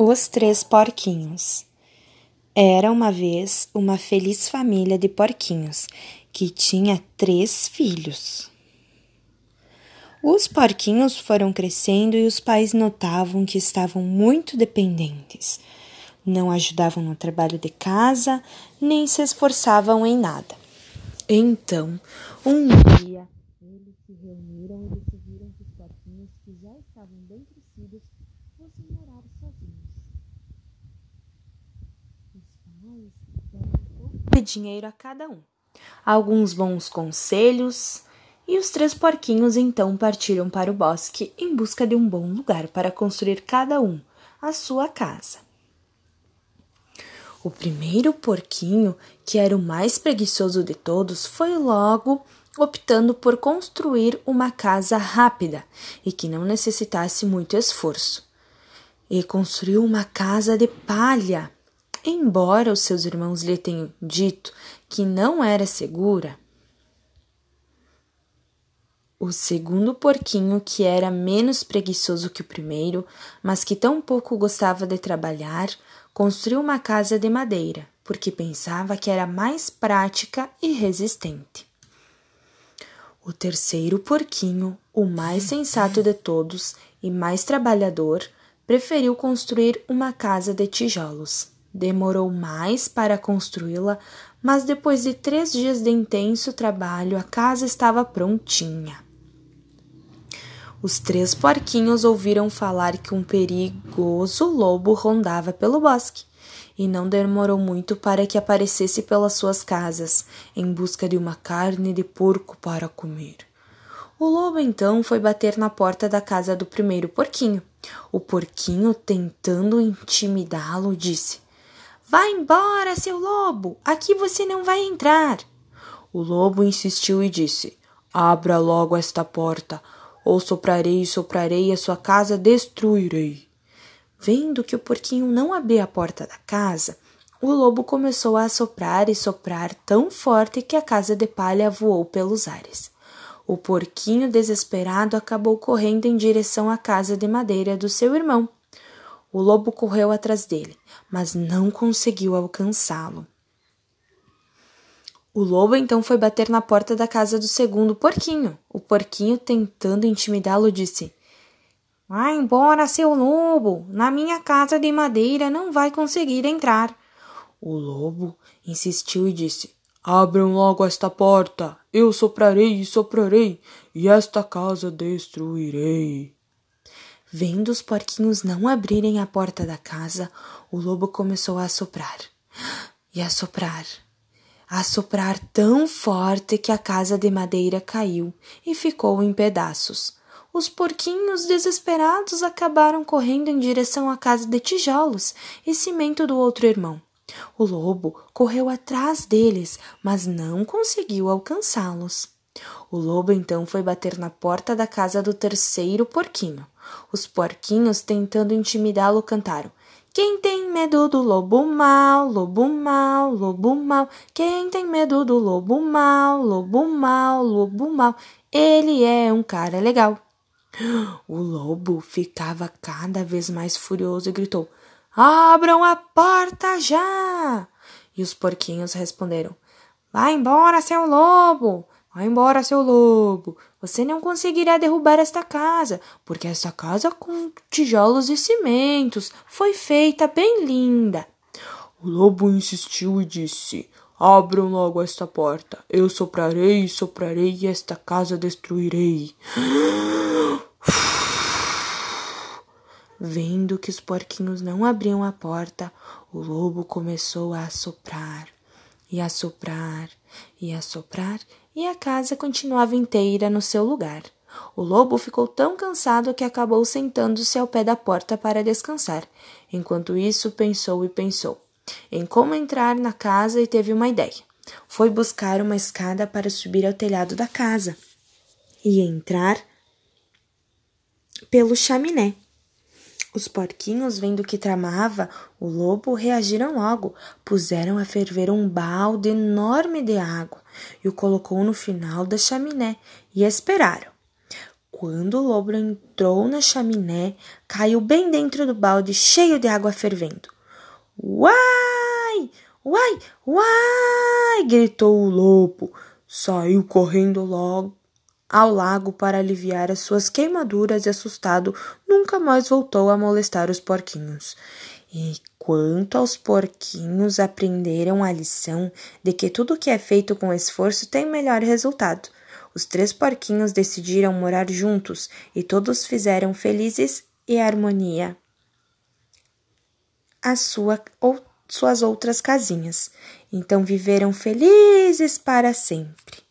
Os Três Porquinhos Era uma vez uma feliz família de porquinhos que tinha três filhos. Os porquinhos foram crescendo e os pais notavam que estavam muito dependentes. Não ajudavam no trabalho de casa, nem se esforçavam em nada. Então, um dia, eles se reuniram e decidiram que os porquinhos que já estavam bem crescidos fossem morar sozinhos. Dinheiro a cada um, alguns bons conselhos, e os três porquinhos então partiram para o bosque em busca de um bom lugar para construir cada um a sua casa. O primeiro porquinho, que era o mais preguiçoso de todos, foi logo optando por construir uma casa rápida e que não necessitasse muito esforço. E construiu uma casa de palha Embora os seus irmãos lhe tenham dito que não era segura, o segundo porquinho, que era menos preguiçoso que o primeiro, mas que tão pouco gostava de trabalhar, construiu uma casa de madeira, porque pensava que era mais prática e resistente. O terceiro porquinho, o mais sensato de todos e mais trabalhador, preferiu construir uma casa de tijolos. Demorou mais para construí-la, mas depois de três dias de intenso trabalho, a casa estava prontinha. Os três porquinhos ouviram falar que um perigoso lobo rondava pelo bosque, e não demorou muito para que aparecesse pelas suas casas, em busca de uma carne de porco para comer. O lobo então foi bater na porta da casa do primeiro porquinho. O porquinho, tentando intimidá-lo, disse: Vá embora, seu lobo! Aqui você não vai entrar! O lobo insistiu e disse: Abra logo esta porta, ou soprarei e soprarei a sua casa destruirei. Vendo que o porquinho não abria a porta da casa, o lobo começou a soprar e soprar tão forte que a casa de palha voou pelos ares. O porquinho, desesperado, acabou correndo em direção à casa de madeira do seu irmão. O lobo correu atrás dele, mas não conseguiu alcançá-lo. O lobo então foi bater na porta da casa do segundo porquinho. O porquinho, tentando intimidá-lo, disse: Vá embora, seu lobo! Na minha casa de madeira não vai conseguir entrar. O lobo insistiu e disse: Abram logo esta porta, eu soprarei e soprarei, e esta casa destruirei. Vendo os porquinhos não abrirem a porta da casa, o lobo começou a soprar e a soprar, a soprar tão forte que a casa de madeira caiu e ficou em pedaços. Os porquinhos, desesperados, acabaram correndo em direção à casa de tijolos e cimento do outro irmão. O lobo correu atrás deles, mas não conseguiu alcançá-los. O lobo então foi bater na porta da casa do terceiro porquinho. Os porquinhos, tentando intimidá-lo, cantaram: Quem tem medo do lobo mau, lobo mau, lobo mau? Quem tem medo do lobo mau, lobo mau, lobo mau? Ele é um cara legal. O lobo ficava cada vez mais furioso e gritou: Abram a porta já! E os porquinhos responderam: Vá embora, seu lobo! Vá embora, seu lobo. Você não conseguirá derrubar esta casa, porque esta casa com tijolos e cimentos foi feita bem linda. O lobo insistiu e disse: Abram logo esta porta. Eu soprarei e soprarei e esta casa destruirei. Vendo que os porquinhos não abriam a porta, o lobo começou a soprar e a soprar e a soprar e a casa continuava inteira no seu lugar. O lobo ficou tão cansado que acabou sentando-se ao pé da porta para descansar. Enquanto isso, pensou e pensou em como entrar na casa e teve uma ideia. Foi buscar uma escada para subir ao telhado da casa e entrar pelo chaminé. Os porquinhos, vendo que tramava o lobo, reagiram logo, puseram a ferver um balde enorme de água e o colocou no final da chaminé e esperaram. Quando o lobo entrou na chaminé, caiu bem dentro do balde cheio de água fervendo. Uai! Uai! Uai! gritou o lobo. Saiu correndo logo ao lago para aliviar as suas queimaduras e assustado nunca mais voltou a molestar os porquinhos. E quanto aos porquinhos, aprenderam a lição de que tudo que é feito com esforço tem melhor resultado. Os três porquinhos decidiram morar juntos e todos fizeram felizes e harmonia a sua ou suas outras casinhas. Então viveram felizes para sempre.